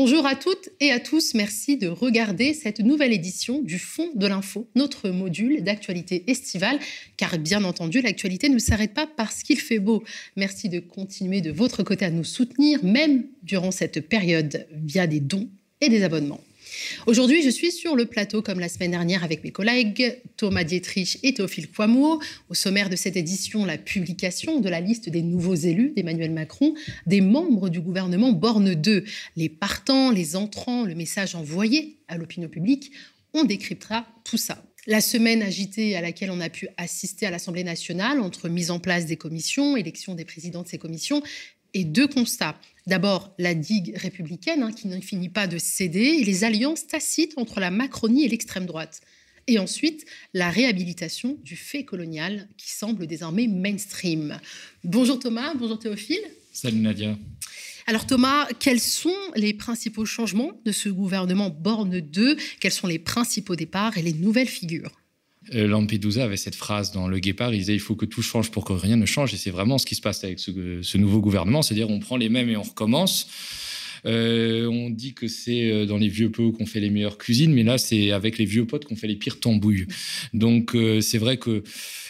Bonjour à toutes et à tous, merci de regarder cette nouvelle édition du Fond de l'Info, notre module d'actualité estivale, car bien entendu, l'actualité ne s'arrête pas parce qu'il fait beau. Merci de continuer de votre côté à nous soutenir, même durant cette période, via des dons et des abonnements. Aujourd'hui, je suis sur le plateau comme la semaine dernière avec mes collègues Thomas Dietrich et Théophile Quamour. Au sommaire de cette édition, la publication de la liste des nouveaux élus d'Emmanuel Macron, des membres du gouvernement Borne 2, les partants, les entrants, le message envoyé à l'opinion publique. On décryptera tout ça. La semaine agitée à laquelle on a pu assister à l'Assemblée nationale entre mise en place des commissions, élection des présidents de ces commissions et deux constats. D'abord, la digue républicaine hein, qui ne finit pas de céder et les alliances tacites entre la Macronie et l'extrême droite. Et ensuite, la réhabilitation du fait colonial qui semble désormais mainstream. Bonjour Thomas, bonjour Théophile. Salut Nadia. Alors Thomas, quels sont les principaux changements de ce gouvernement Borne 2 Quels sont les principaux départs et les nouvelles figures? Lampedusa avait cette phrase dans Le Guépard, il disait il faut que tout change pour que rien ne change, et c'est vraiment ce qui se passe avec ce, nouveau gouvernement, c'est-à-dire on prend les mêmes et on recommence. Euh, on dit que c'est euh, dans les vieux pots qu'on fait les meilleures cuisines, mais là, c'est avec les vieux potes qu'on fait les pires tambouilles. Donc, c'est vrai que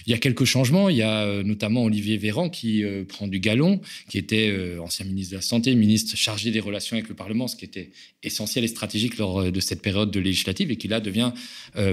il y a quelques changements. Il y a euh, notamment Olivier Véran qui euh, prend du galon, qui était euh, ancien ministre de la Santé, ministre chargé des relations avec le Parlement, ce qui était essentiel et stratégique lors de cette période de législative, et qui là devient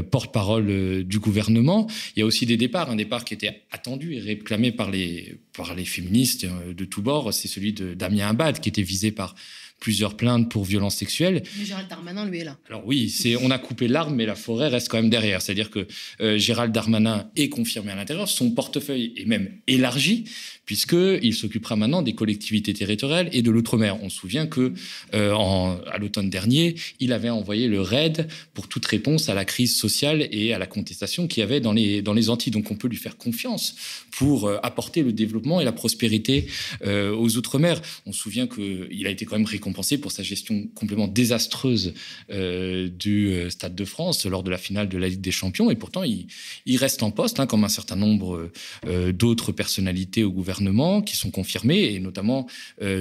porte-parole du gouvernement. Il y a aussi des départs, un départ qui était attendu et réclamé par les, par les féministes de tous bords, c'est celui de Damien Abad, qui était visé par plusieurs plaintes pour violences sexuelles. Mais Gérald Darmanin, lui, est là. Alors oui, c'est on a coupé l'arme, mais la forêt reste quand même derrière. C'est-à-dire que euh, Gérald Darmanin est confirmé à l'intérieur, son portefeuille est même élargi, puisqu'il s'occupera maintenant des collectivités territoriales et de l'outre-mer. On se souvient que euh, en, à l'automne dernier, il avait envoyé le RAID pour toute réponse à la crise sociale et à la contestation qu'il y avait dans les, dans les Antilles. Donc on peut lui faire confiance pour euh, apporter le développement et la prospérité aux outre-mer. On se souvient qu'il a été quand même récompensé compensé pour sa gestion complètement désastreuse euh, du euh, Stade de France lors de la finale de la Ligue des Champions. Et pourtant, il, reste en poste, hein, comme un certain nombre euh, d'autres personnalités au gouvernement qui sont confirmées, et notamment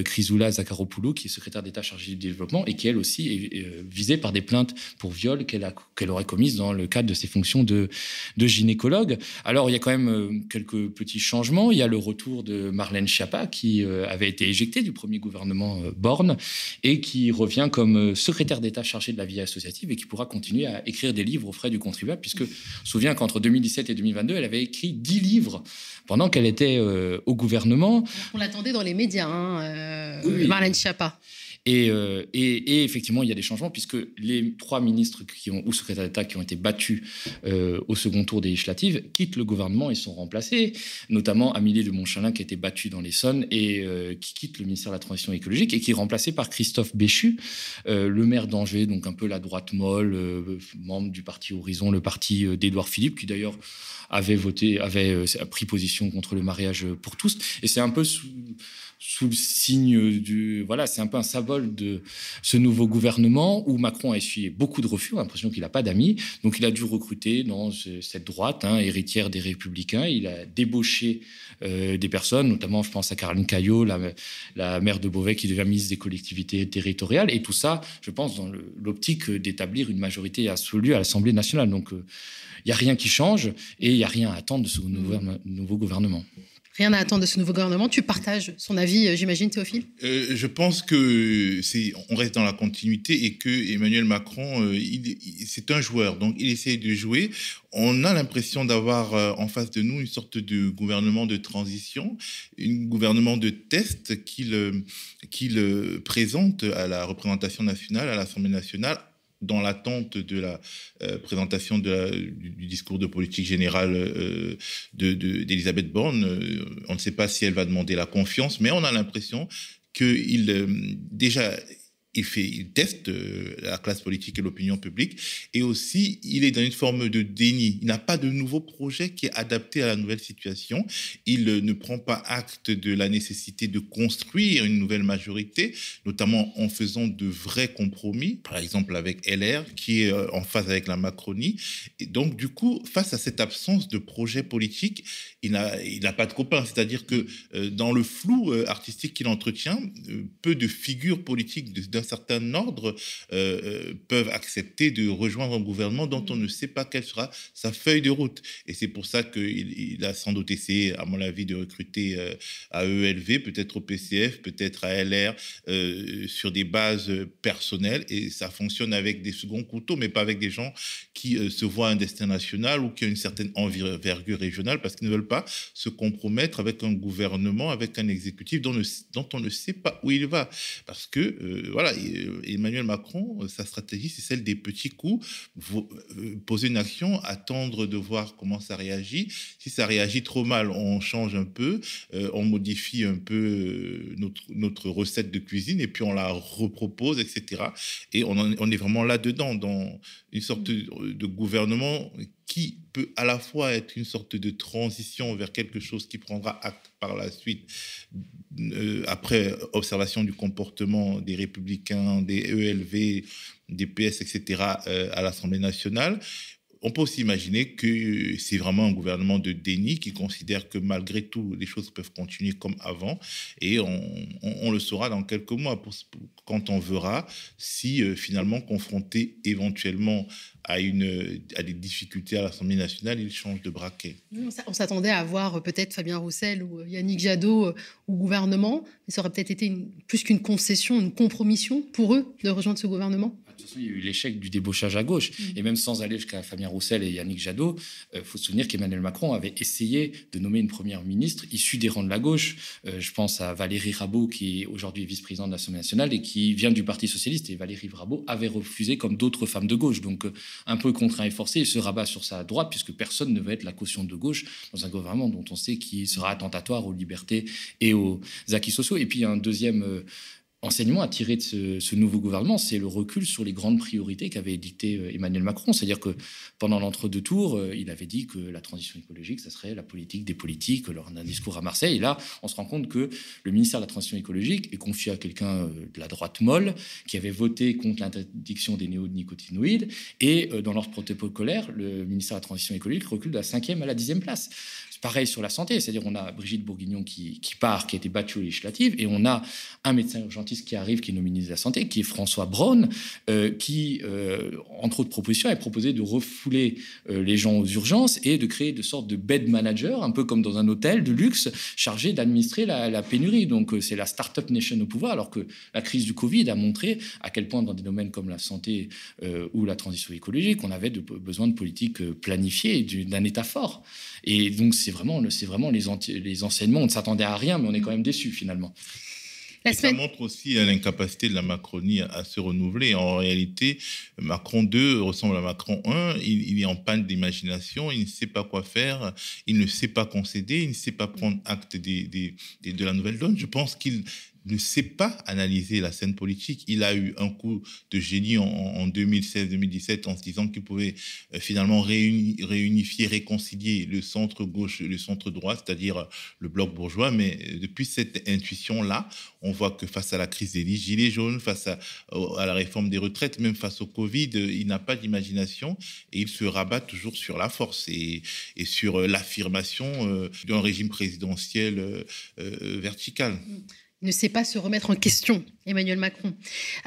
Chrysoula Zakharopoulou, qui est secrétaire d'État chargée du développement et qui, elle aussi, est visée par des plaintes pour viol qu'elle qu'elle aurait commises dans le cadre de ses fonctions de, de gynécologue. Alors, il y a quand même quelques petits changements. Il y a le retour de Marlène Schiappa, qui avait été éjectée du premier gouvernement Borne et qui revient comme euh, secrétaire d'État chargé de la vie associative et qui pourra continuer à écrire des livres aux frais du contribuable, puisque je souviens qu'entre 2017 et 2022, elle avait écrit 10 livres pendant qu'elle était euh, au gouvernement. On l'attendait dans les médias, hein, euh, Marlène Schiappa. Euh, et, effectivement, il y a des changements puisque les trois ministres qui ont, ou secrétaires d'État qui ont été battus euh, au second tour des législatives quittent le gouvernement et sont remplacés, notamment Amélie de Montchalin qui a été battue dans l'Essonne et euh, qui quitte le ministère de la Transition écologique et qui est remplacé par Christophe Béchu, le maire d'Angers, donc un peu la droite molle, membre du parti Horizon, le parti d'Édouard Philippe, qui d'ailleurs avait voté, avait pris position contre le mariage pour tous. Et c'est un peu sous, sous le signe du. Voilà, c'est un peu un symbole de ce nouveau gouvernement où Macron a essuyé beaucoup de refus, on a l'impression qu'il n'a pas d'amis. Donc il a dû recruter dans cette droite, hein, héritière des Républicains. Il a débauché euh, des personnes, notamment, je pense à Caroline Caillot, la, la maire de Beauvais, qui devient ministre des collectivités territoriales. Et tout ça, je pense, dans l'optique d'établir une majorité absolue à l'Assemblée nationale. Donc il n'y a rien qui change et il n'y a rien à attendre de ce nouveau gouvernement. Rien à attendre de ce nouveau gouvernement. Tu partages son avis, euh, j'imagine, Théophile? Euh, Je pense que c'est, on reste dans la continuité et que Emmanuel Macron, euh, c'est un joueur, donc il essaie de jouer. On a l'impression d'avoir en face de nous une sorte de gouvernement de transition, un gouvernement de test qu'il qu'il présente à la représentation nationale, à l'Assemblée nationale, dans l'attente de la euh, présentation de du, discours de politique générale euh, d'Elisabeth Borne. Euh, on ne sait pas si elle va demander la confiance, mais on a l'impression qu'il déjà il, fait, il teste euh, la classe politique et l'opinion publique, et aussi il est dans une forme de déni. Il n'a pas de nouveau projet qui est adapté à la nouvelle situation. Il euh, ne prend pas acte de la nécessité de construire une nouvelle majorité, notamment en faisant de vrais compromis, par exemple avec LR, qui est euh, en phase avec la Macronie. Et donc, du coup, face à cette absence de projet politique, il n'a pas de copains. C'est-à-dire que dans le flou artistique qu'il entretient, peu de figures politiques d'un certain ordre, peuvent accepter de rejoindre un gouvernement dont on ne sait pas quelle sera sa feuille de route. Et c'est pour ça qu'il il a sans doute essayé, à mon avis, de recruter à ELV, peut-être au PCF, peut-être à LR, sur des bases personnelles. Et ça fonctionne avec des seconds couteaux, mais pas avec des gens qui se voient un destin national ou qui ont une certaine envergure régionale parce qu'ils ne veulent pas se compromettre avec un gouvernement, avec un exécutif dont, dont on ne sait pas où il va. Parce que, euh, voilà, euh, Emmanuel Macron, euh, sa stratégie, c'est celle des petits coups, poser une action, attendre de voir comment ça réagit. Si ça réagit trop mal, on change un peu, on modifie un peu notre, recette de cuisine et puis on la repropose, etc. Et on, est vraiment là-dedans, dans une sorte de, de gouvernement qui peut à la fois être une sorte de transition vers quelque chose qui prendra acte par la suite, euh, après observation du comportement des républicains, des ELV, des PS, etc., euh, à l'Assemblée nationale, on peut aussi imaginer que c'est vraiment un gouvernement de déni qui considère que malgré tout, les choses peuvent continuer comme avant. Et on, le saura dans quelques mois quand on verra si euh, finalement confronté éventuellement à, une, à des difficultés à l'Assemblée nationale, il change de braquet. On s'attendait à voir euh, peut-être Fabien Roussel ou euh, Yannick Jadot au gouvernement, mais ça aurait peut-être été plus qu'une concession, une compromission pour eux de rejoindre ce gouvernement? De toute façon, il y a eu l'échec du débauchage à gauche. Mm. Et même sans aller jusqu'à Fabien Roussel et Yannick Jadot, il euh, faut se souvenir qu'Emmanuel Macron avait essayé de nommer une première ministre issue des rangs de la gauche. Euh, je pense à Valérie Rabault, qui est aujourd'hui vice-présidente de l'Assemblée nationale et qui vient du Parti socialiste. Et Valérie Rabault avait refusé comme d'autres femmes de gauche. Donc, euh, un peu contraint et forcé, il se rabat sur sa droite, puisque personne ne veut être la caution de gauche dans un gouvernement dont on sait qu'il sera attentatoire aux libertés et aux acquis sociaux. Et puis, il y a un deuxième enseignement à tirer de ce, nouveau gouvernement, c'est le recul sur les grandes priorités qu'avait dicté euh, Emmanuel Macron. C'est-à-dire que pendant l'entre-deux tours, euh, il avait dit que la transition écologique, ça serait la politique des politiques lors d'un discours à Marseille. Et là, on se rend compte que le ministère de la transition écologique est confié à quelqu'un euh, de la droite molle qui avait voté contre l'interdiction des néonicotinoïdes. Et dans l'ordre protocolaire, le ministère de la transition écologique recule de la cinquième à la dixième place. Pareil sur la santé, c'est-à-dire on a Brigitte Bourguignon qui, part, qui a été battue aux législatives, et on a un médecin urgentiste qui arrive, qui est ministre de la Santé, qui est François Braun, euh, qui, euh, entre autres propositions, a proposé de refouler euh, les gens aux urgences et de créer de sortes de bed manager, un peu comme dans un hôtel de luxe, chargé d'administrer la, pénurie. Donc c'est la start-up nation au pouvoir, alors que la crise du Covid a montré à quel point dans des domaines comme la santé ou la transition écologique, on avait besoin de politiques planifiées d'un État fort. Et donc, c'est vraiment, c'est vraiment les, les enseignements. On ne s'attendait à rien, mais on est quand même déçu finalement. Ça montre aussi l'incapacité de la Macronie à, se renouveler. En réalité, Macron 2 ressemble à Macron 1. Il, est en panne d'imagination, il ne sait pas quoi faire, il ne sait pas concéder, il ne sait pas prendre acte de la nouvelle donne. Je pense qu'il ne sait pas analyser la scène politique. Il a eu un coup de génie en, 2016-2017 en se disant qu'il pouvait euh, finalement réunifier, réconcilier le centre gauche et le centre droit, c'est-à-dire le bloc bourgeois. Mais euh, depuis cette intuition-là, on voit que face à la crise des gilets jaunes, face à, la réforme des retraites, même face au Covid, euh, il n'a pas d'imagination et il se rabat toujours sur la force et, et sur l'affirmation d'un régime présidentiel vertical. Ne sait pas se remettre en question, Emmanuel Macron.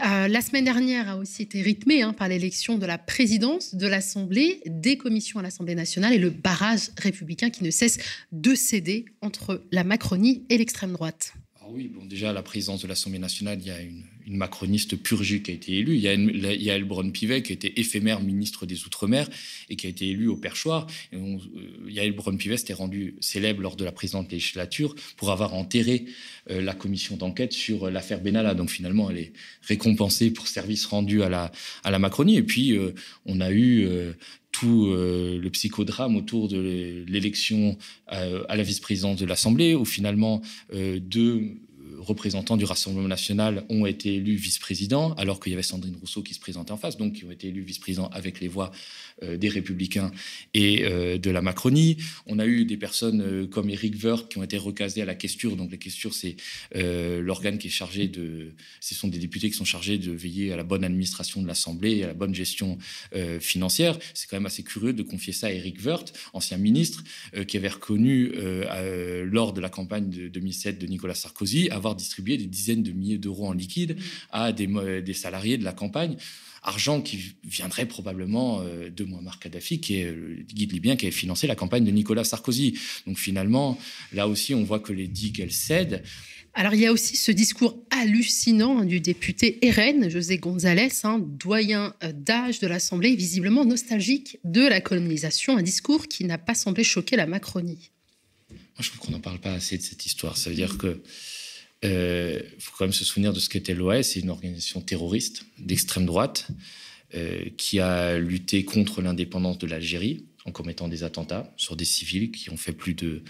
Euh, la semaine dernière a aussi été rythmée hein, par l'élection de la présidence de l'Assemblée, des commissions à l'Assemblée nationale et le barrage républicain qui ne cesse de céder entre la Macronie et l'extrême droite. Ah oui, bon, déjà, à la présidence de l'Assemblée nationale, il y a une, macroniste purgée qui a été élue. Il y a, il y a Elbron Pivet, qui était éphémère ministre des Outre-mer et qui a été élu au perchoir. Et on, euh, Yael Braun-Pivet s'était rendu célèbre lors de la précédente législature pour avoir enterré euh, la commission d'enquête sur euh, l'affaire Benalla. Donc finalement, elle est récompensée pour service rendu à la, à la Macronie. Et puis, on a eu tout le psychodrame autour de l'élection à la vice-présidence de l'Assemblée, où finalement deux représentants du Rassemblement national ont été élus vice-présidents, alors qu'il y avait Sandrine Rousseau qui se présentait en face, donc qui ont été élus vice-présidents avec les voix euh, des Républicains et euh, de la Macronie. On a eu des personnes euh, comme Éric Woerth qui ont été recasées à la questure. Donc la questure, c'est l'organe qui est chargé de... Ce sont des députés qui sont chargés de veiller à la bonne administration de l'Assemblée et à la bonne gestion financière. C'est quand même assez curieux de confier ça à Éric Woerth, ancien ministre, qui avait reconnu lors de la campagne de 2007 de Nicolas Sarkozy avoir avoir distribué des dizaines de milliers d'euros en liquide à des, des salariés de la campagne argent qui viendrait probablement euh, de Muammar Kadhafi, qui est le guide libyen qui avait financé la campagne de Nicolas Sarkozy. Donc finalement, là aussi, on voit que les digues, elles cèdent. Alors il y a aussi ce discours hallucinant du député RN, José González, hein, doyen euh, d'âge de l'Assemblée, visiblement nostalgique de la colonisation, un discours qui n'a pas semblé choquer la Macronie. Moi, je trouve qu'on n'en parle pas assez de cette histoire. Ça veut dire que il euh, faut quand même se souvenir de ce qu'était l'OAS. C'est une organisation terroriste d'extrême droite euh, qui a lutté contre l'indépendance de l'Algérie en commettant des attentats sur des civils qui ont fait plus de,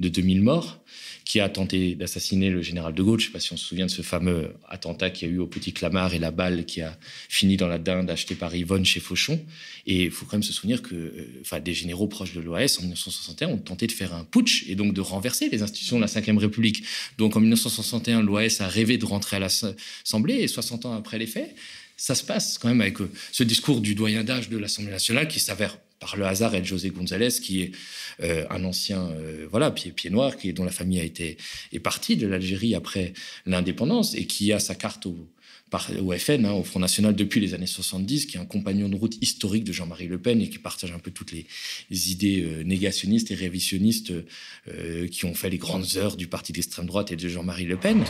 de 2000 morts, qui a tenté d'assassiner le général de Gaulle. Je ne sais pas si on se souvient de ce fameux attentat qu'il y a eu au Petit Clamart et la balle qui a fini dans la dinde achetée par Yvonne chez Fauchon. Et il faut quand même se souvenir que euh, enfin, des généraux proches de l'OAS en 1961 ont tenté de faire un putsch et donc de renverser les institutions de la Ve République. Donc en 1961, l'OAS a rêvé de rentrer à l'Assemblée et 60 ans après les faits, ça se passe quand même avec euh, ce discours du doyen d'âge de l'Assemblée nationale qui s'avère par le hasard être José González, qui est euh, un ancien euh, voilà pied, pied noir, qui, dont la famille a été est partie de l'Algérie après l'indépendance et qui a sa carte au, par, au FN, hein, au Front National depuis les années 70, qui est un compagnon de route historique de Jean-Marie Le Pen et qui partage un peu toutes les, idées négationnistes et révisionnistes qui ont fait les grandes heures du parti d'extrême droite et de Jean-Marie Le Pen.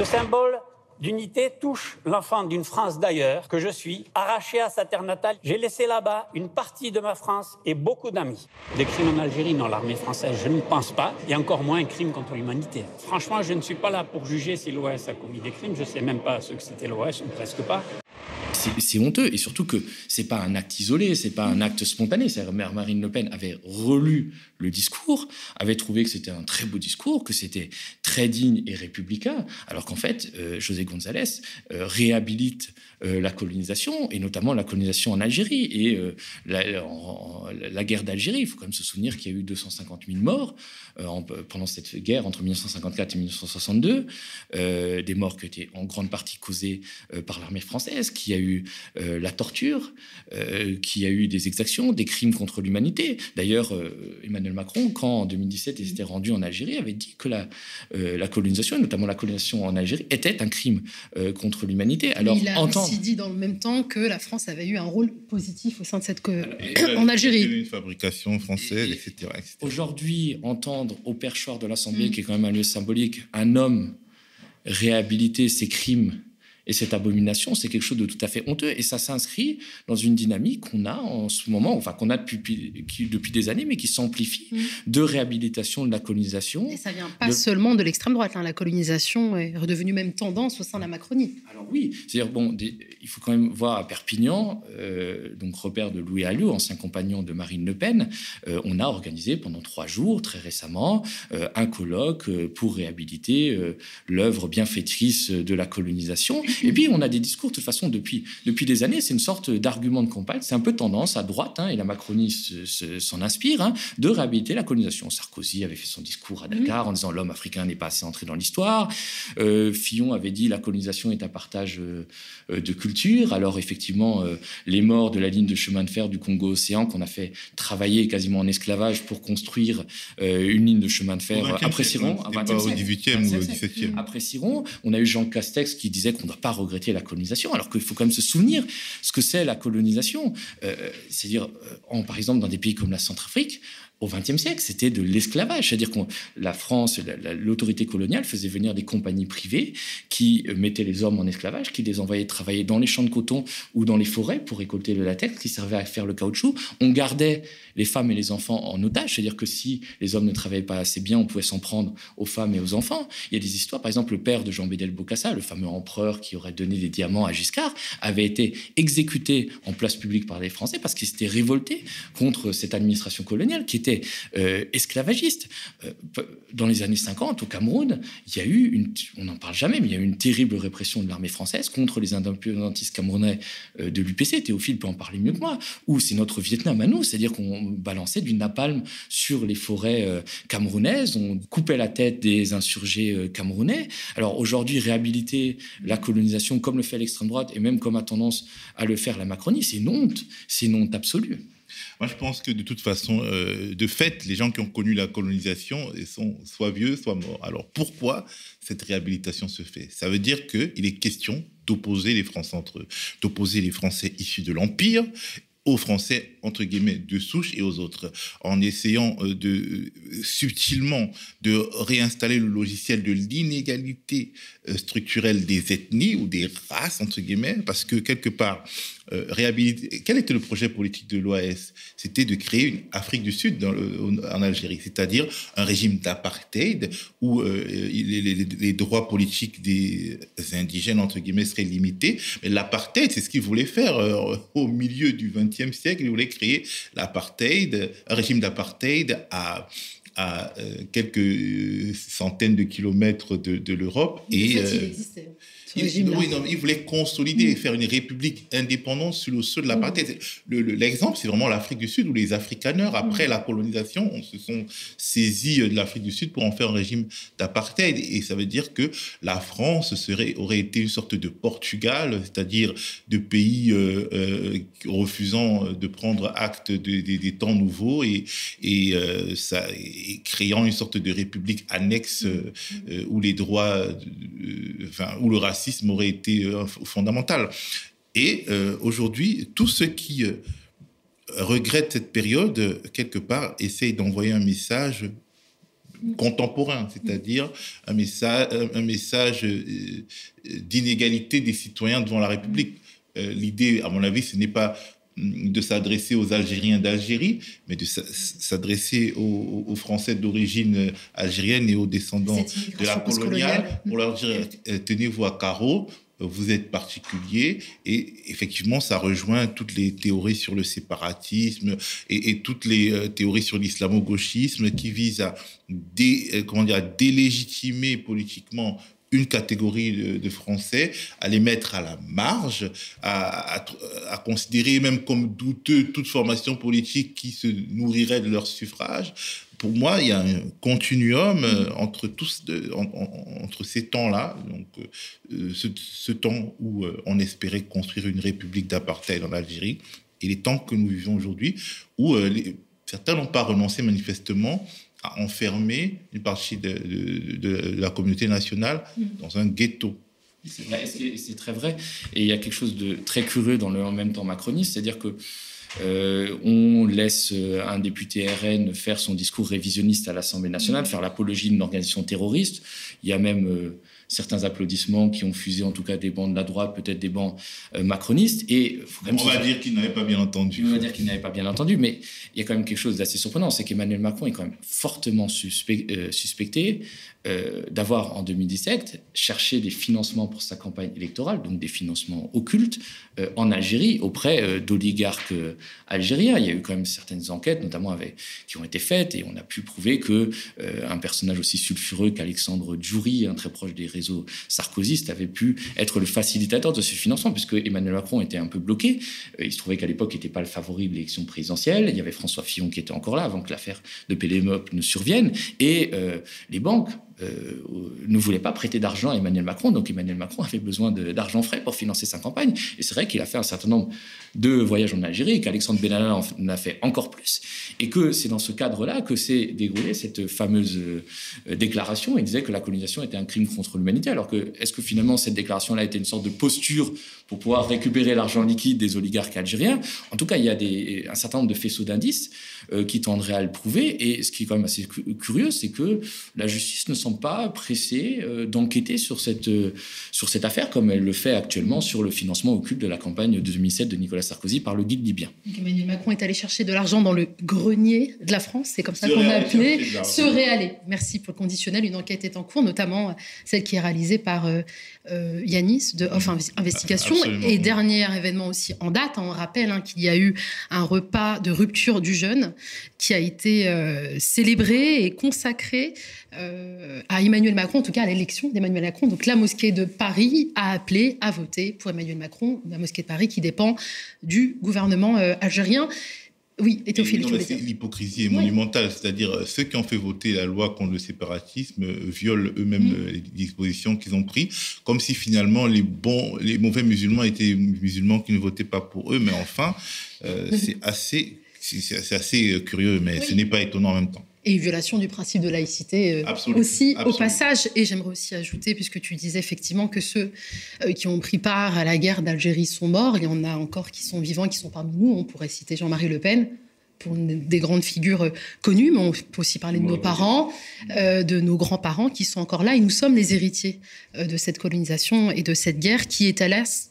D'unité touche l'enfant d'une France d'ailleurs que je suis, arraché à sa terre natale. J'ai laissé là-bas une partie de ma France et beaucoup d'amis. Des crimes en Algérie, non, l'armée française, je ne pense pas, et encore moins un crime contre l'humanité. Franchement, je ne suis pas là pour juger si l'OS a commis des crimes, je ne sais même pas ce que c'était l'OS, ou presque pas c'est honteux et surtout que c'est pas un acte isolé, c'est pas un acte spontané. Mère Marine Le Pen avait relu le discours, avait trouvé que c'était un très beau discours, que c'était très digne et républicain, alors qu'en fait, euh, José González euh, réhabilite euh, la colonisation, et notamment la colonisation en Algérie. Et la, guerre d'Algérie, il faut quand même se souvenir qu'il y a eu 250 000 morts pendant cette guerre entre 1954 et 1962, des morts qui étaient en grande partie causées par l'armée française, qui a eu la torture, qui a eu des exactions, des crimes contre l'humanité. D'ailleurs, Emmanuel Macron, quand en 2017 il s'était rendu en Algérie, avait dit que la, la colonisation, et notamment la colonisation en Algérie, était un crime contre l'humanité. Alors, entendre dit dans le même temps que la France avait eu un rôle positif au sein de cette en Algérie. Une fabrication française, etc. Aujourd'hui, entendre au perchoir de l'Assemblée, mm. qui est quand même un lieu symbolique, un homme réhabiliter ses crimes et cette abomination, c'est quelque chose de tout à fait honteux. Et ça s'inscrit dans une dynamique qu'on a en ce moment, enfin qu'on a depuis, depuis des années, mais qui s'amplifie, mm. de réhabilitation de la colonisation. Et ça vient pas seulement de l'extrême droite. Hein. La colonisation est redevenue même tendance au sein de la Macronie. Alors oui, c'est-à-dire, bon, il faut quand même voir à Perpignan, euh, donc repère de Louis Alliot, ancien compagnon de Marine Le Pen, euh, on a organisé pendant trois jours, très récemment, euh, un colloque pour réhabiliter l'œuvre bienfaitrice de la colonisation. Et puis, on a des discours, de toute façon, depuis, depuis des années, c'est une sorte d'argument de campagne. C'est un peu tendance à droite, hein, et la Macronie s'en inspire, hein, de réhabiliter la colonisation. Sarkozy avait fait son discours à Dakar en disant l'homme africain n'est pas assez entré dans l'histoire. Euh, Fillon avait dit la colonisation est un partage euh, de culture. Alors, effectivement, euh, les morts de la ligne de chemin de fer du Congo-Océan, qu'on a fait travailler quasiment en esclavage pour construire une ligne de chemin de fer après Siron, au 18e ou au 17e. Après Siron, on a eu Jean Castex qui disait qu'on doit pas regretter la colonisation, alors qu'il faut quand même se souvenir ce que c'est la colonisation. Euh, c'est-à-dire, euh, par exemple, dans des pays comme la Centrafrique, au XXe siècle, c'était de l'esclavage. C'est-à-dire que la France, l'autorité coloniale faisait venir des compagnies privées qui euh, mettaient les hommes en esclavage, qui les envoyaient travailler dans les champs de coton ou dans les forêts pour récolter le latex, qui servait à faire le caoutchouc. On gardait les femmes et les enfants en otage. C'est-à-dire que si les hommes ne travaillaient pas assez bien, on pouvait s'en prendre aux femmes et aux enfants. Il y a des histoires, par exemple, le père de Jean Bédel Bocassa, le fameux empereur qui aurait donné des diamants à Giscard, avait été exécuté en place publique par les Français parce qu'il s'était révolté contre cette administration coloniale qui était euh, esclavagiste. Euh, dans les années 50, au Cameroun, il y a eu une, on n'en parle jamais, mais il y a eu une terrible répression de l'armée française contre les indépendantistes camerounais euh, de l'UPC. Théophile peut en parler mieux que moi. Ou c'est notre Vietnam à nous, c'est-à-dire qu'on balançait du napalm sur les forêts camerounaises, on coupait la tête des insurgés camerounais. Alors aujourd'hui, réhabiliter la colonisation comme le fait l'extrême droite et même comme a tendance à le faire la Macronie, c'est une honte, c'est une honte absolue. Moi, je pense que de toute façon, euh, de fait, les gens qui ont connu la colonisation sont soit vieux, soit morts. Alors pourquoi cette réhabilitation se fait? Ça veut dire qu'il est question d'opposer les Français entre eux, d'opposer les Français issus de l'Empire aux Français, entre guillemets, de souche et aux autres, en essayant euh, de euh, subtilement de réinstaller le logiciel de l'inégalité structurelle des ethnies ou des races, entre guillemets, parce que quelque part, réhabiliter. Quel était le projet politique de l'OAS C'était de créer une Afrique du Sud dans en Algérie, c'est-à-dire un régime d'apartheid où les, les, droits politiques des indigènes, entre guillemets, seraient limités. Mais l'apartheid, c'est ce qu'ils voulaient faire au milieu du XXe siècle, il voulait créer l'apartheid, un régime d'apartheid à, à euh, quelques centaines de kilomètres de, l'Europe. Et, il euh, existait. Il, oui, non, il voulait consolider et mm. faire une république indépendante sur le sol de l'apartheid. Mm. L'exemple, c'est vraiment l'Afrique du Sud, où les Afrikaners, après mm. la colonisation, se sont saisis de l'Afrique du Sud pour en faire un régime d'apartheid. Et ça veut dire que la France serait, aurait été une sorte de Portugal, c'est-à-dire de pays euh, euh, refusant de prendre acte des temps nouveaux et, et, euh, ça, créant une sorte de république annexe où les droits, enfin, où le racisme aurait été euh, fondamental. Et euh, aujourd'hui, tous ceux qui euh, regrettent cette période, quelque part, essayent d'envoyer un message contemporain, c'est-à-dire un message, un message d'inégalité des citoyens devant la République. L'idée, à mon avis, ce n'est pas de s'adresser aux Algériens d'Algérie, mais de s'adresser aux, Français d'origine algérienne et aux descendants de la coloniale. pour leur dire euh, tenez-vous à carreau, vous êtes particulier. Et effectivement ça rejoint toutes les théories sur le séparatisme et, toutes les euh, théories sur l'islamo-gauchisme qui visent à, euh, comment dire, à délégitimer politiquement une catégorie de, Français, à les mettre à la marge, à, considérer même comme douteux toute formation politique qui se nourrirait de leur suffrage. Pour moi, il y a un continuum euh, entre, tous, entre ces temps-là, donc euh, ce, temps où euh, on espérait construire une république d'apartheid en Algérie, et les temps que nous vivons aujourd'hui, où certains n'ont pas renoncé manifestement à enfermer une partie de, la communauté nationale mm. dans un ghetto. C'est très vrai. Et il y a quelque chose de très curieux dans le en même temps macroniste, c'est-à-dire que euh, on laisse euh, un député RN faire son discours révisionniste à l'Assemblée nationale, mm. faire l'apologie d'une organisation terroriste. Il y a même euh, certains applaudissements qui ont fusé en tout cas des bancs de la droite, peut-être des bancs euh, macronistes. Et on va dire qu'il n'avait pas bien entendu. On va dire qu'il n'avait pas bien entendu, mais il y a quand même quelque chose d'assez surprenant, c'est qu'Emmanuel Macron est quand même fortement euh, suspecté euh, d'avoir en 2017 cherché des financements pour sa campagne électorale, donc des financements occultes en Algérie auprès d'oligarques algériens. Il y a eu quand même certaines enquêtes, notamment avec, qui ont été faites, et on a pu prouver que un personnage aussi sulfureux qu'Alexandre Djouri, un très proche des réseaux sarkozystes, avait pu être le facilitateur de ce financement, puisque Emmanuel Macron était un peu bloqué. il se trouvait qu'à l'époque, il n'était pas le favori de l'élection présidentielle. Il y avait François Fillon qui était encore là avant que l'affaire de Pélémop ne survienne, et les banques euh, ne voulait pas prêter d'argent à Emmanuel Macron. Donc Emmanuel Macron avait besoin d'argent frais pour financer sa campagne. Et c'est vrai qu'il a fait un certain nombre de voyages en Algérie, qu'Alexandre Benalla en a fait encore plus. Et que c'est dans ce cadre-là que s'est déroulée cette fameuse euh, déclaration. Il disait que la colonisation était un crime contre l'humanité. Alors que, est-ce que finalement cette déclaration-là était une sorte de posture pour pouvoir récupérer l'argent liquide des oligarques algériens? En tout cas, il y a un certain nombre de faisceaux d'indices euh, qui tendraient à le prouver. Et ce qui est quand même assez curieux, c'est que la justice ne semble pas pressée euh, d'enquêter sur cette, sur cette affaire comme elle le fait actuellement sur le financement occulte de la campagne de 2007 de Nicolas Sarkozy par le guide libyen. Emmanuel Macron est allé chercher de l'argent dans le grenier de la France, c'est comme ça qu'on a appelé se réaller. Merci pour le conditionnel. Une enquête est en cours, notamment celle qui est réalisée par euh, euh, Yanis de Off Investigation. Et dernier événement aussi en date, hein, on rappelle hein, qu'il y a eu un repas de rupture du jeûne qui a été euh, célébré et consacré à Emmanuel Macron, en tout cas à l'élection d'Emmanuel Macron. Donc la mosquée de Paris a appelé à voter pour Emmanuel Macron, la mosquée de Paris qui dépend du gouvernement euh, algérien. Oui, et L'hypocrisie est monumentale, c'est-à-dire euh, ceux qui ont fait voter la loi contre le séparatisme euh, violent eux-mêmes mm. les dispositions qu'ils ont prises, comme si finalement les bons, les mauvais musulmans étaient musulmans qui ne votaient pas pour eux. Mais enfin, c'est assez c'est assez curieux, mais ce n'est pas étonnant en même temps et violation du principe de laïcité euh, aussi au passage. Et j'aimerais aussi ajouter, puisque tu disais effectivement que ceux euh, qui ont pris part à la guerre d'Algérie sont morts, il y en a encore qui sont vivants, qui sont parmi nous. On pourrait citer Jean-Marie Le Pen pour des grandes figures euh, connues, mais on peut aussi parler de nos parents, de nos grands-parents qui sont encore là. Et nous sommes les héritiers de cette colonisation et de cette guerre qui est, hélas,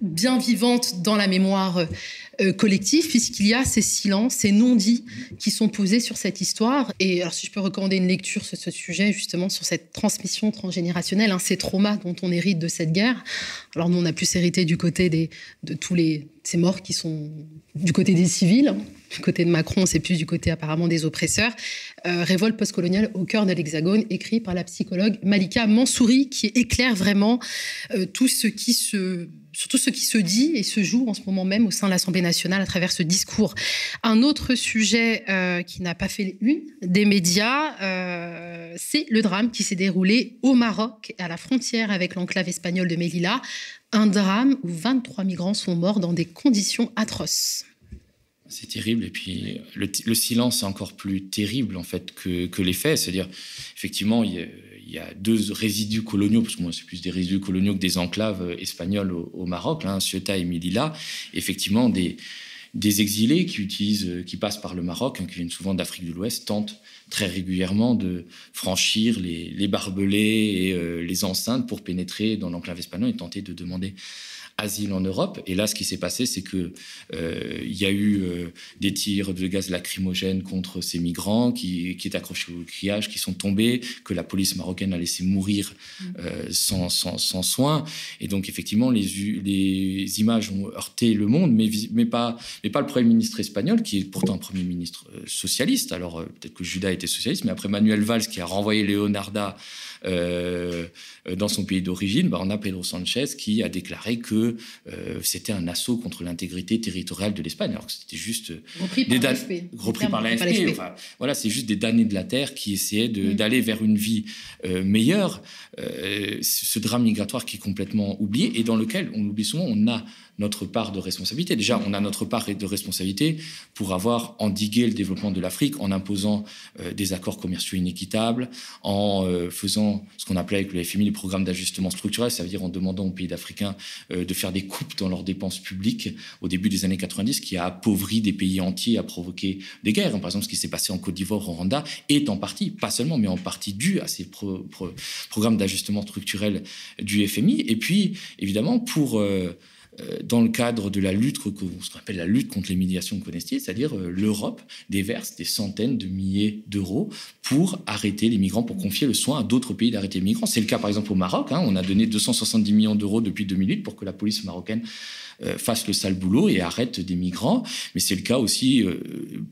bien vivante dans la mémoire euh, collectif, puisqu'il y a ces silences, ces non-dits qui sont posés sur cette histoire. Et alors, si je peux recommander une lecture sur ce sujet, justement, sur cette transmission transgénérationnelle, hein, ces traumas dont on hérite de cette guerre. Alors, nous, on a plus hérité du côté de tous les, ces morts qui sont du côté des civils. Du côté de Macron, c'est plus du côté apparemment des oppresseurs. Euh, Révolte postcoloniale au cœur de l'Hexagone, écrit par la psychologue Malika Mansouri, qui éclaire vraiment euh, tout ce qui se surtout ce qui se dit et se joue en ce moment même au sein de l'Assemblée nationale à travers ce discours. Un autre sujet euh, qui n'a pas fait une des médias, euh, c'est le drame qui s'est déroulé au Maroc, à la frontière avec l'enclave espagnole de Melilla. Un drame où 23 migrants sont morts dans des conditions atroces. C'est terrible. Et puis, le, silence est encore plus terrible, en fait, que, les faits. C'est-à-dire, effectivement, il y, a, deux résidus coloniaux, parce que moi, c'est plus des résidus coloniaux que des enclaves espagnoles au, Maroc, hein, Ceuta et Melilla. Effectivement, des, exilés qui utilisent, qui passent par le Maroc, hein, qui viennent souvent d'Afrique de l'Ouest, tentent très régulièrement de franchir les, les barbelés et euh, les enceintes pour pénétrer dans l'enclave espagnole et tenter de demander asile en Europe. Et là, ce qui s'est passé, c'est que euh, il y a eu euh, des tirs de gaz lacrymogène contre ces migrants qui, qui étaient accrochés au grillage, qui sont tombés, que la police marocaine a laissé mourir mm. euh, sans, sans, sans, soin. Et donc, effectivement, les, les images ont heurté le monde, mais, mais, pas, mais pas le Premier ministre espagnol, qui est pourtant un Premier ministre socialiste. Alors, peut-être que Judas était socialiste, mais après Manuel Valls, qui a renvoyé Leonarda dans son pays d'origine, bah, on a Pedro Sanchez qui a déclaré que euh, c'était un assaut contre l'intégrité territoriale de l'Espagne, alors que c'était juste repris des par repris par. Enfin, voilà, c'est juste des damnés de la terre qui essayaient mm. d'aller vers une vie euh, meilleure. ce drame migratoire qui est complètement oublié et dans lequel on l'oublie souvent, on a notre part de responsabilité. Déjà, on a notre part de responsabilité pour avoir endigué le développement de l'Afrique en imposant euh, des accords commerciaux inéquitables, en euh, faisant ce qu'on appelait avec le FMI les programmes d'ajustement structurel, ça veut dire en demandant aux pays africains euh, de faire des coupes dans leurs dépenses publiques au début des années 90, qui a appauvri des pays entiers, a provoqué des guerres. Par exemple, ce qui s'est passé en Côte d'Ivoire, au Rwanda, est en partie, pas seulement, mais en partie dû à ces programmes d'ajustement structurel du FMI. Et puis, évidemment, pour dans le cadre de la lutte, la lutte contre les médiations c'est-à-dire euh, l'Europe déverse des centaines de milliers d'euros pour arrêter les migrants, pour confier le soin à d'autres pays d'arrêter les migrants. C'est le cas par exemple au Maroc. Hein. on a donné 270 millions d'euros depuis 2008 pour que la police marocaine euh, fasse le sale boulot et arrête des migrants. Mais c'est le cas aussi, euh,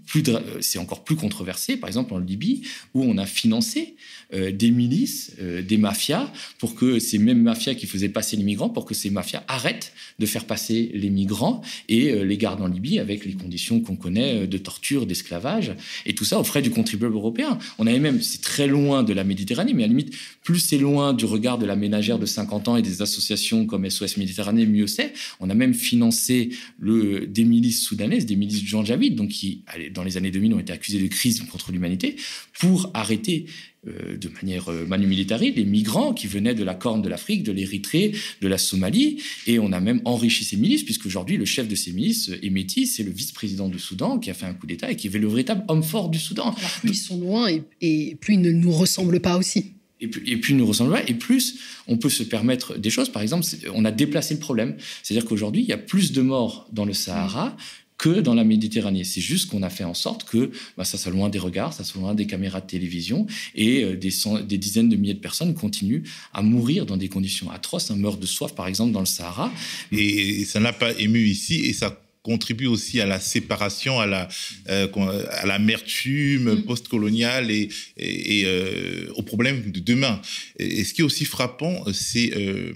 plus c'est encore plus controversé, par exemple en Libye, où on a financé euh, des milices, des mafias, pour que ces mêmes mafias qui faisaient passer les migrants, pour que ces mafias arrêtent de faire passer les migrants et les gardent en Libye avec les conditions qu'on connaît de torture, d'esclavage, et tout ça aux frais du contribuable européen. Avait même, c'est très loin de la Méditerranée, mais à la limite, plus c'est loin du regard de la ménagère de 50 ans et des associations comme SOS Méditerranée, mieux c'est. On a même financer le, des milices soudanaises, des milices Jean Javid, donc qui, dans les années 2000, ont été accusées de crimes contre l'humanité, pour arrêter euh, de manière euh, manu militari les migrants qui venaient de la Corne de l'Afrique, de l'Érythrée, de la Somalie. Et on a même enrichi ces milices, puisqu'aujourd'hui, le chef de ces milices, Emeti, c'est le vice-président du Soudan qui a fait un coup d'État et qui est le véritable homme fort du Soudan. plus ils sont loin et, et plus ils ne nous ressemblent pas aussi et plus, et plus nous ressemblons et plus on peut se permettre des choses. Par exemple, on a déplacé le problème. C'est-à-dire qu'aujourd'hui, il y a plus de morts dans le Sahara que dans la Méditerranée. C'est juste qu'on a fait en sorte que bah, ça soit loin des regards, ça soit loin des caméras de télévision, et euh, des, des, dizaines de milliers de personnes continuent à mourir dans des conditions atroces, un meurt de soif par exemple dans le Sahara. Et ça n'a pas ému ici, et ça contribue aussi à la séparation, à la euh, à l'amertume mm. postcoloniale et, et, euh, aux problèmes de demain. Et, ce qui est aussi frappant, c'est euh,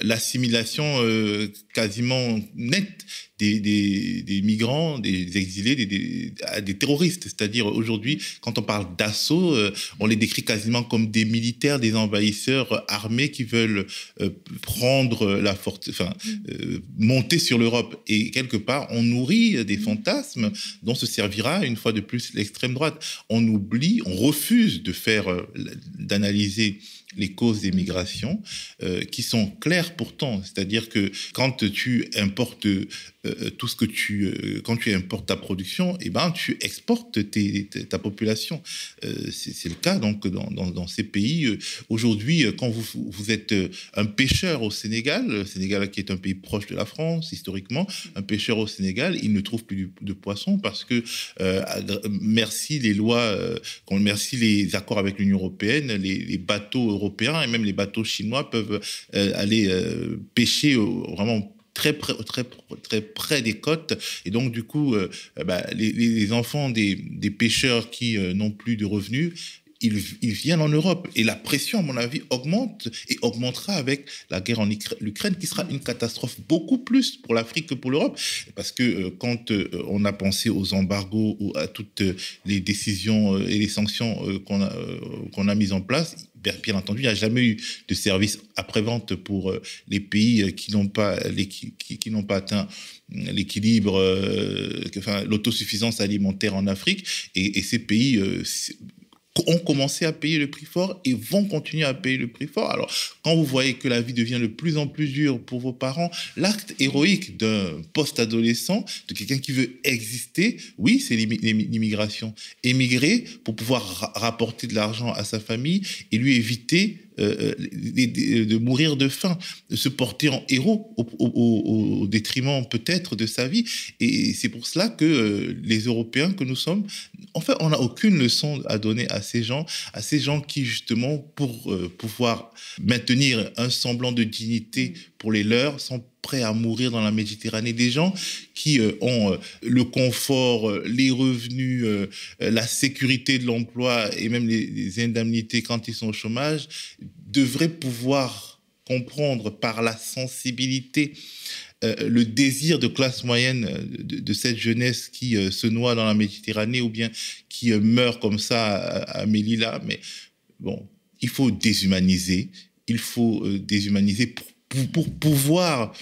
l'assimilation euh, quasiment nette des, des, des, migrants, des exilés, des, des, terroristes. C'est-à-dire aujourd'hui, quand on parle d'assaut, euh, on les décrit quasiment comme des militaires, des envahisseurs armés qui veulent prendre la force, enfin, monter sur l'Europe. Et quelque part, on nourrit des fantasmes dont se servira une fois de plus l'extrême droite. On oublie, on refuse de faire, euh, d'analyser les causes des migrations, euh, qui sont claires pourtant. C'est-à-dire que quand tu importes euh, tout ce que tu, euh, quand tu importes ta production, et eh ben tu exportes ta population. c'est le cas donc dans, ces pays. Aujourd'hui, quand vous, vous êtes un pêcheur au Sénégal, le Sénégal qui est un pays proche de la France historiquement, un pêcheur au Sénégal, il ne trouve plus de poissons parce que merci les lois, merci les accords avec l'Union européenne, les, les bateaux européens et même les bateaux chinois peuvent euh, aller euh, pêcher vraiment très près, très, près des côtes. Et donc, du coup, euh, bah, les, enfants des pêcheurs qui n'ont plus de revenus ils, viennent en Europe. Et la pression, à mon avis, augmente et augmentera avec la guerre en Ukraine, qui sera une catastrophe beaucoup plus pour l'Afrique que pour l'Europe. Parce que euh, quand euh, on a pensé aux embargos ou à toutes les décisions euh, et les sanctions qu'on a, mises en place, bien entendu, il n'y a jamais eu de service après-vente pour les pays qui n'ont pas, atteint l'équilibre, l'autosuffisance alimentaire en Afrique. Et ces pays ont commencé à payer le prix fort et vont continuer à payer le prix fort. Alors, quand vous voyez que la vie devient de plus en plus dure pour vos parents, l'acte héroïque d'un post-adolescent, de quelqu'un qui veut exister, oui, c'est l'immigration. Émigrer pour pouvoir rapporter de l'argent à sa famille et lui éviter euh, euh, de mourir de faim, de se porter en héros au, détriment peut-être de sa vie. Et c'est pour cela que euh, les Européens que nous sommes, en fait, on n'a aucune leçon à donner à ces gens, à ces gens qui justement, pour pouvoir maintenir un semblant de dignité pour les leurs, sont prêts à mourir dans la Méditerranée, des gens qui euh, ont euh, le confort, euh, les revenus, la sécurité de l'emploi et même les, indemnités quand ils sont au chômage, devraient pouvoir comprendre par la sensibilité le désir de classe moyenne de, cette jeunesse qui se noie dans la Méditerranée ou bien qui meurt comme ça à, à Melilla. Mais bon, il faut déshumaniser, il faut déshumaniser pour pour pouvoir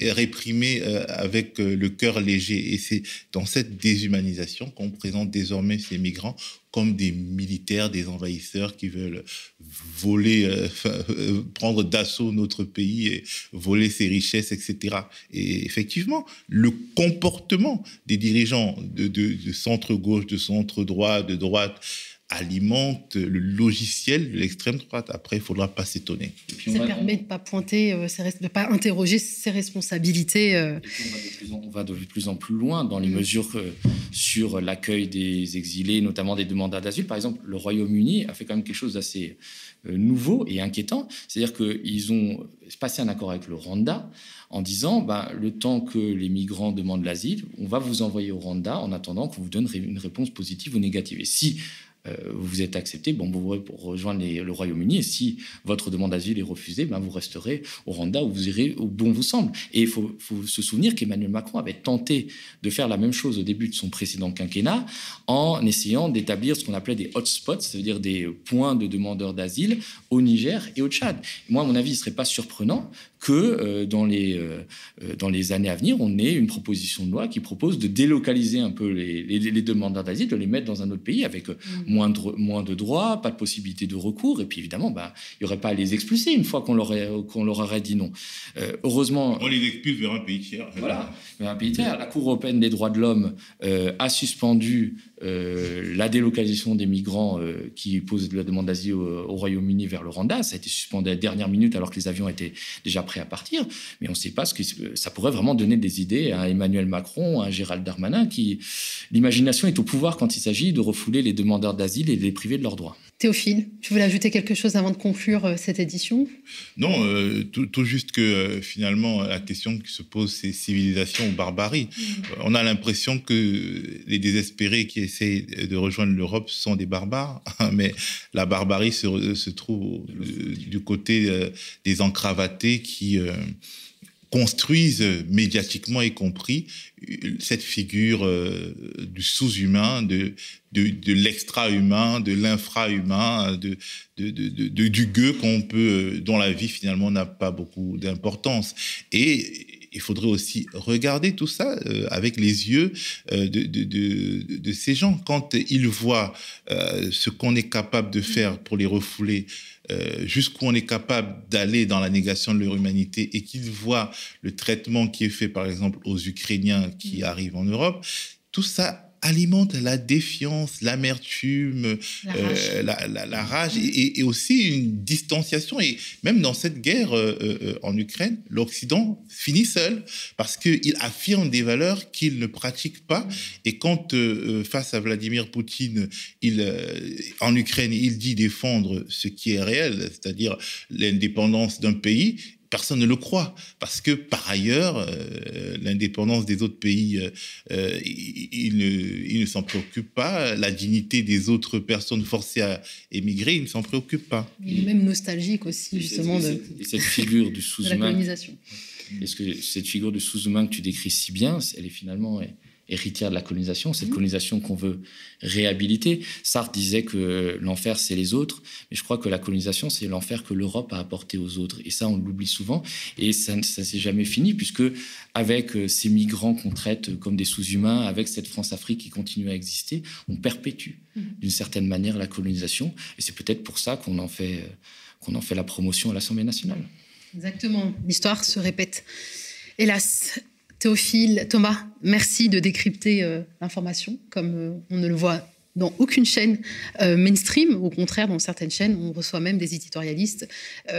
réprimer euh, avec euh, le cœur léger. Et c'est dans cette déshumanisation qu'on présente désormais ces migrants comme des militaires, des envahisseurs qui veulent voler, euh, prendre d'assaut notre pays et voler ses richesses, etc. Et effectivement, le comportement des dirigeants de, de centre-gauche, de centre-droit, de droite, alimente le logiciel de l'extrême droite. Après, il ne faudra pas s'étonner. Ça permet de ne pas pointer, euh, de ne pas interroger ses responsabilités. Euh. On, va de plus en plus loin dans les mm. mesures sur l'accueil des exilés, notamment des demandeurs d'asile. Par exemple, le Royaume-Uni a fait quand même quelque chose d'assez euh, nouveau et inquiétant. C'est-à-dire qu'ils ont passé un accord avec le Rwanda en disant ben, le temps que les migrants demandent l'asile, on va vous envoyer au Rwanda en attendant qu'on vous donne une réponse positive ou négative. Et si euh, vous êtes accepté, bon, vous rejoindre le Royaume-Uni. Et si votre demande d'asile est refusée, ben, vous resterez au Rwanda où vous irez où bon vous semble. Et il faut, se souvenir qu'Emmanuel Macron avait tenté de faire la même chose au début de son précédent quinquennat en essayant d'établir ce qu'on appelait des hotspots, c'est-à-dire des points de demandeurs d'asile au Niger et au Tchad. Moi, à mon avis, il ne serait pas surprenant que euh, dans, les, euh, euh, dans les années à venir, on ait une proposition de loi qui propose de délocaliser un peu les, demandeurs d'asile, de les mettre dans un autre pays avec moins, de, moins de droits, pas de possibilité de recours, et puis évidemment, bah, il n'y aurait pas à les expulser une fois qu'on leur, qu'on leur aurait dit non. heureusement... On les expulse vers un pays tiers. Voilà, vers un pays tiers. La Cour européenne des droits de l'homme a suspendu la délocalisation des migrants qui posent de la demande d'asile au, au Royaume-Uni vers le Rwanda. Ça a été suspendu à la dernière minute alors que les avions étaient déjà prêt à partir, mais on ne sait pas ce que ça pourrait vraiment donner des idées à Emmanuel Macron, à Gérald Darmanin, qui l'imagination est au pouvoir quand il s'agit de refouler les demandeurs d'asile et les priver de leurs droits. Théophile, tu voulais ajouter quelque chose avant de conclure euh, cette édition? Non, euh, tout, juste que euh, finalement, la question qui se pose, c'est civilisation ou barbarie. Mmh. On a l'impression que les désespérés qui essaient de rejoindre l'Europe sont des barbares, mais la barbarie se, se trouve du côté des encravatés qui construisent médiatiquement y compris cette figure euh, du sous-humain, de, de, l'extra-humain, de l'infra-humain, de, de, du gueux qu'on peut, euh, dont la vie finalement n'a pas beaucoup d'importance. Et il faudrait aussi regarder tout ça avec les yeux de, de, de, de, ces gens. Quand ils voient ce qu'on est capable de faire pour les refouler, jusqu'où on est capable d'aller dans la négation de leur humanité et qu'ils voient le traitement qui est fait, par exemple, aux Ukrainiens qui arrivent en Europe, tout ça alimente la défiance, l'amertume, la rage, euh, et, aussi une distanciation. Et même dans cette guerre euh, euh, en Ukraine, l'Occident finit seul parce qu'il affirme des valeurs qu'il ne pratique pas. Et quand, face à Vladimir Poutine, il, en Ukraine, il dit défendre ce qui est réel, c'est-à-dire l'indépendance d'un pays, personne ne le croit, parce que par ailleurs, euh, l'indépendance des autres pays, euh, euh, il, ne, s'en préoccupe pas, la dignité des autres personnes forcées à émigrer, il ne s'en préoccupe pas. Il est même nostalgique aussi, justement, de, cette figure du sous-humain. la colonisation. Est-ce que cette figure du sous-humain que tu décris si bien, elle est finalement héritière de la colonisation, cette mhm. colonisation qu'on veut réhabiliter. Sartre disait que l'enfer, c'est les autres, mais je crois que la colonisation, c'est l'enfer que l'Europe a apporté aux autres. Et ça, on l'oublie souvent. Et ça ne s'est jamais fini, puisque avec euh, ces migrants qu'on traite comme des sous-humains, avec cette France-Afrique qui continue à exister, on perpétue mhm. d'une certaine manière la colonisation. Et c'est peut-être pour ça qu'on en, fait, euh, qu'on en fait la promotion à l'Assemblée nationale. Exactement. L'histoire se répète. Hélas, Théophile, Thomas, merci de décrypter euh, l'information comme euh, on ne le voit dans aucune chaîne euh, mainstream. Au contraire, dans certaines chaînes, on reçoit même des éditorialistes,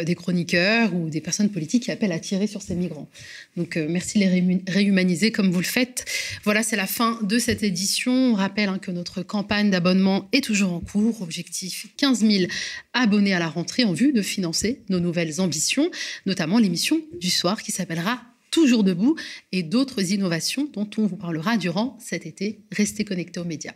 des chroniqueurs ou des personnes politiques qui appellent à tirer sur ces migrants. Donc, merci de les réhumaniser comme vous le faites. Voilà, c'est la fin de cette édition. On rappelle hein, que notre campagne d'abonnement est toujours en cours. Objectif 15 000 abonnés à la rentrée en vue de financer nos nouvelles ambitions, notamment l'émission du soir qui s'appellera toujours debout et d'autres innovations dont on vous parlera durant cet été. Restez connectés aux médias.